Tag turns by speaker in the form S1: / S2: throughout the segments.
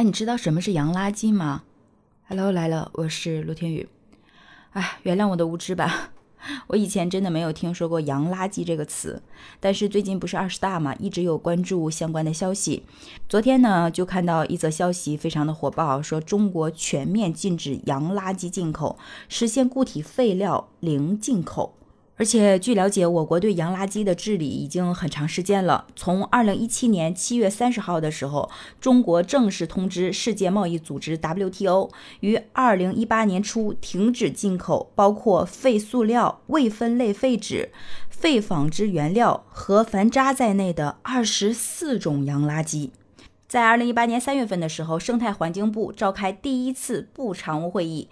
S1: 哎，你知道什么是洋垃圾吗？Hello，来了，我是陆天宇。哎，原谅我的无知吧，我以前真的没有听说过洋垃圾这个词。但是最近不是二十大嘛，一直有关注相关的消息。昨天呢，就看到一则消息，非常的火爆，说中国全面禁止洋垃圾进口，实现固体废料零进口。而且据了解，我国对洋垃圾的治理已经很长时间了。从二零一七年七月三十号的时候，中国正式通知世界贸易组织 WTO，于二零一八年初停止进口包括废塑料、未分类废纸、废纺织原料和矾渣在内的二十四种洋垃圾。在二零一八年三月份的时候，生态环境部召开第一次部常务会议。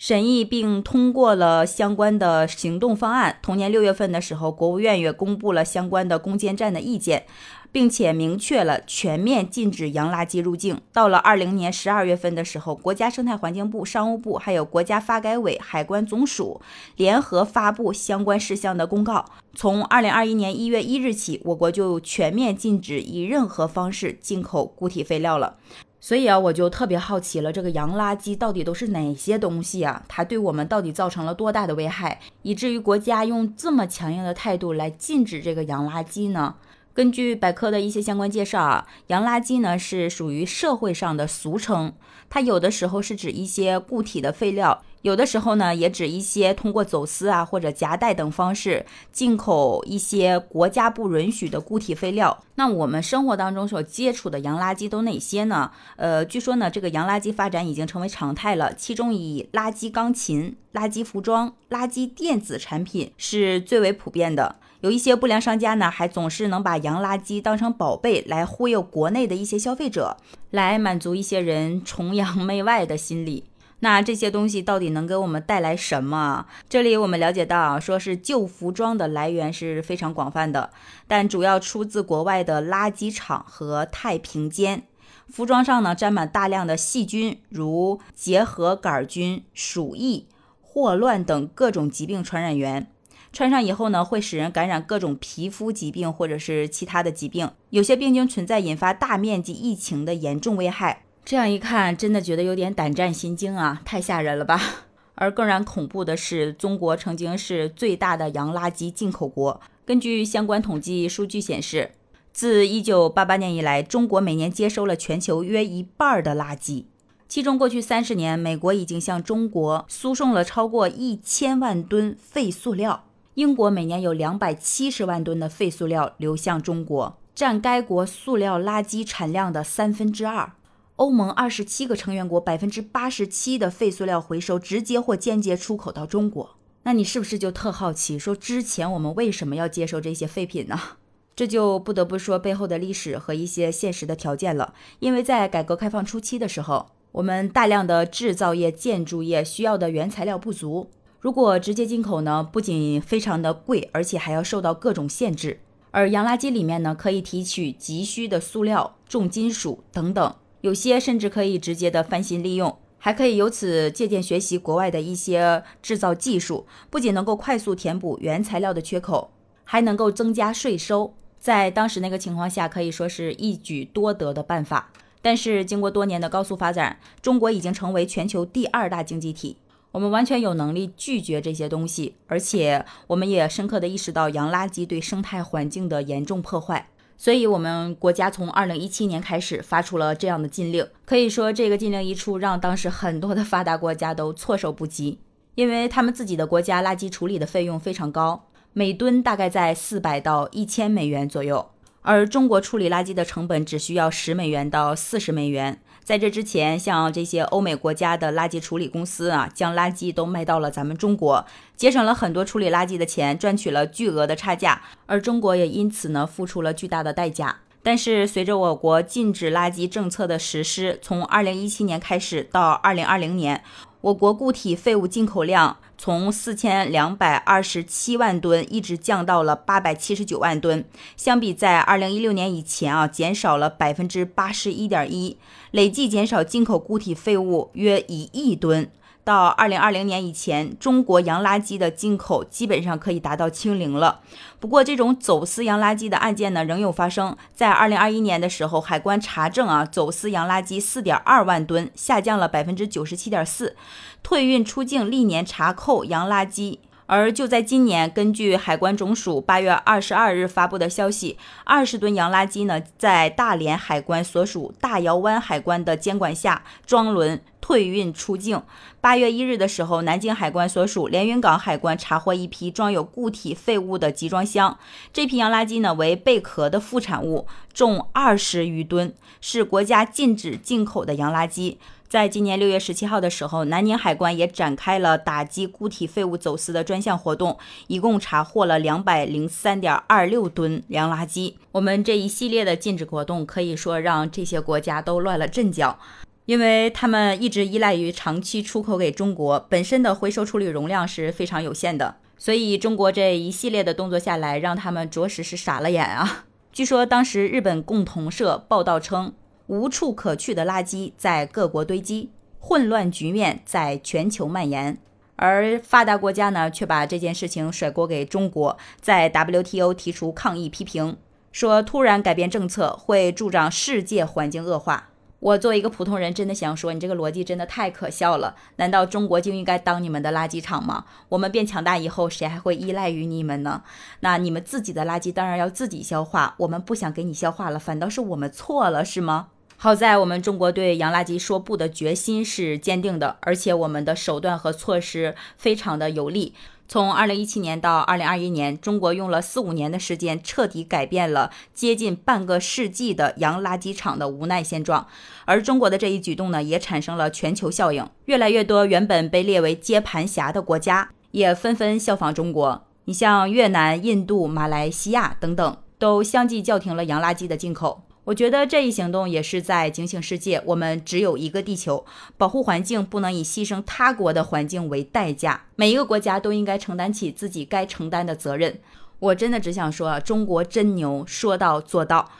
S1: 审议并通过了相关的行动方案。同年六月份的时候，国务院也公布了相关的攻坚战的意见，并且明确了全面禁止洋垃圾入境。到了二零年十二月份的时候，国家生态环境部、商务部还有国家发改委、海关总署联合发布相关事项的公告。从二零二一年一月一日起，我国就全面禁止以任何方式进口固体废料了。所以啊，我就特别好奇了，这个洋垃圾到底都是哪些东西啊？它对我们到底造成了多大的危害，以至于国家用这么强硬的态度来禁止这个洋垃圾呢？根据百科的一些相关介绍啊，洋垃圾呢是属于社会上的俗称，它有的时候是指一些固体的废料。有的时候呢，也指一些通过走私啊或者夹带等方式进口一些国家不允许的固体废料。那我们生活当中所接触的洋垃圾都哪些呢？呃，据说呢，这个洋垃圾发展已经成为常态了。其中以垃圾钢琴、垃圾服装、垃圾电子产品是最为普遍的。有一些不良商家呢，还总是能把洋垃圾当成宝贝来忽悠国内的一些消费者，来满足一些人崇洋媚外的心理。那这些东西到底能给我们带来什么？这里我们了解到，说是旧服装的来源是非常广泛的，但主要出自国外的垃圾场和太平间。服装上呢沾满大量的细菌，如结核杆菌、鼠疫、霍乱等各种疾病传染源。穿上以后呢，会使人感染各种皮肤疾病或者是其他的疾病，有些病菌存在引发大面积疫情的严重危害。这样一看，真的觉得有点胆战心惊啊，太吓人了吧！而更让恐怖的是，中国曾经是最大的洋垃圾进口国。根据相关统计数据显示，自1988年以来，中国每年接收了全球约一半的垃圾。其中，过去三十年，美国已经向中国输送了超过一千万吨废塑料；英国每年有两百七十万吨的废塑料流向中国，占该国塑料垃圾产量的三分之二。欧盟二十七个成员国百分之八十七的废塑料回收直接或间接出口到中国，那你是不是就特好奇，说之前我们为什么要接受这些废品呢？这就不得不说背后的历史和一些现实的条件了。因为在改革开放初期的时候，我们大量的制造业、建筑业需要的原材料不足，如果直接进口呢，不仅非常的贵，而且还要受到各种限制。而洋垃圾里面呢，可以提取急需的塑料、重金属等等。有些甚至可以直接的翻新利用，还可以由此借鉴学习国外的一些制造技术，不仅能够快速填补原材料的缺口，还能够增加税收。在当时那个情况下，可以说是一举多得的办法。但是经过多年的高速发展，中国已经成为全球第二大经济体，我们完全有能力拒绝这些东西，而且我们也深刻的意识到洋垃圾对生态环境的严重破坏。所以，我们国家从二零一七年开始发出了这样的禁令。可以说，这个禁令一出，让当时很多的发达国家都措手不及，因为他们自己的国家垃圾处理的费用非常高，每吨大概在四百到一千美元左右，而中国处理垃圾的成本只需要十美元到四十美元。在这之前，像这些欧美国家的垃圾处理公司啊，将垃圾都卖到了咱们中国，节省了很多处理垃圾的钱，赚取了巨额的差价，而中国也因此呢付出了巨大的代价。但是，随着我国禁止垃圾政策的实施，从二零一七年开始到二零二零年。我国固体废物进口量从四千两百二十七万吨一直降到了八百七十九万吨，相比在二零一六年以前啊，减少了百分之八十一点一，累计减少进口固体废物约一亿吨。到二零二零年以前，中国洋垃圾的进口基本上可以达到清零了。不过，这种走私洋垃圾的案件呢，仍有发生。在二零二一年的时候，海关查证啊，走私洋垃圾四点二万吨，下降了百分之九十七点四。退运出境历年查扣洋垃圾。而就在今年，根据海关总署八月二十二日发布的消息，二十吨洋垃圾呢，在大连海关所属大窑湾海关的监管下装轮退运出境。八月一日的时候，南京海关所属连云港海关查获一批装有固体废物的集装箱，这批洋垃圾呢为贝壳的副产物，重二十余吨，是国家禁止进口的洋垃圾。在今年六月十七号的时候，南宁海关也展开了打击固体废物走私的专项活动，一共查获了两百零三点二六吨洋垃圾。我们这一系列的禁止活动可以说让这些国家都乱了阵脚，因为他们一直依赖于长期出口给中国，本身的回收处理容量是非常有限的，所以中国这一系列的动作下来，让他们着实是傻了眼啊！据说当时日本共同社报道称。无处可去的垃圾在各国堆积，混乱局面在全球蔓延，而发达国家呢，却把这件事情甩锅给中国，在 WTO 提出抗议批评，说突然改变政策会助长世界环境恶化。我作为一个普通人，真的想说，你这个逻辑真的太可笑了。难道中国就应该当你们的垃圾场吗？我们变强大以后，谁还会依赖于你们呢？那你们自己的垃圾当然要自己消化，我们不想给你消化了，反倒是我们错了，是吗？好在我们中国对洋垃圾说不的决心是坚定的，而且我们的手段和措施非常的有力。从二零一七年到二零二一年，中国用了四五年的时间，彻底改变了接近半个世纪的洋垃圾场的无奈现状。而中国的这一举动呢，也产生了全球效应，越来越多原本被列为接盘侠的国家，也纷纷效仿中国。你像越南、印度、马来西亚等等，都相继叫停了洋垃圾的进口。我觉得这一行动也是在警醒世界，我们只有一个地球，保护环境不能以牺牲他国的环境为代价。每一个国家都应该承担起自己该承担的责任。我真的只想说，中国真牛，说到做到。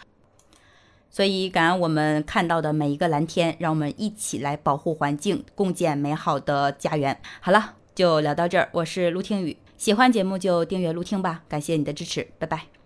S1: 所以感恩我们看到的每一个蓝天，让我们一起来保护环境，共建美好的家园。好了，就聊到这儿。我是陆听雨，喜欢节目就订阅陆听吧，感谢你的支持，拜拜。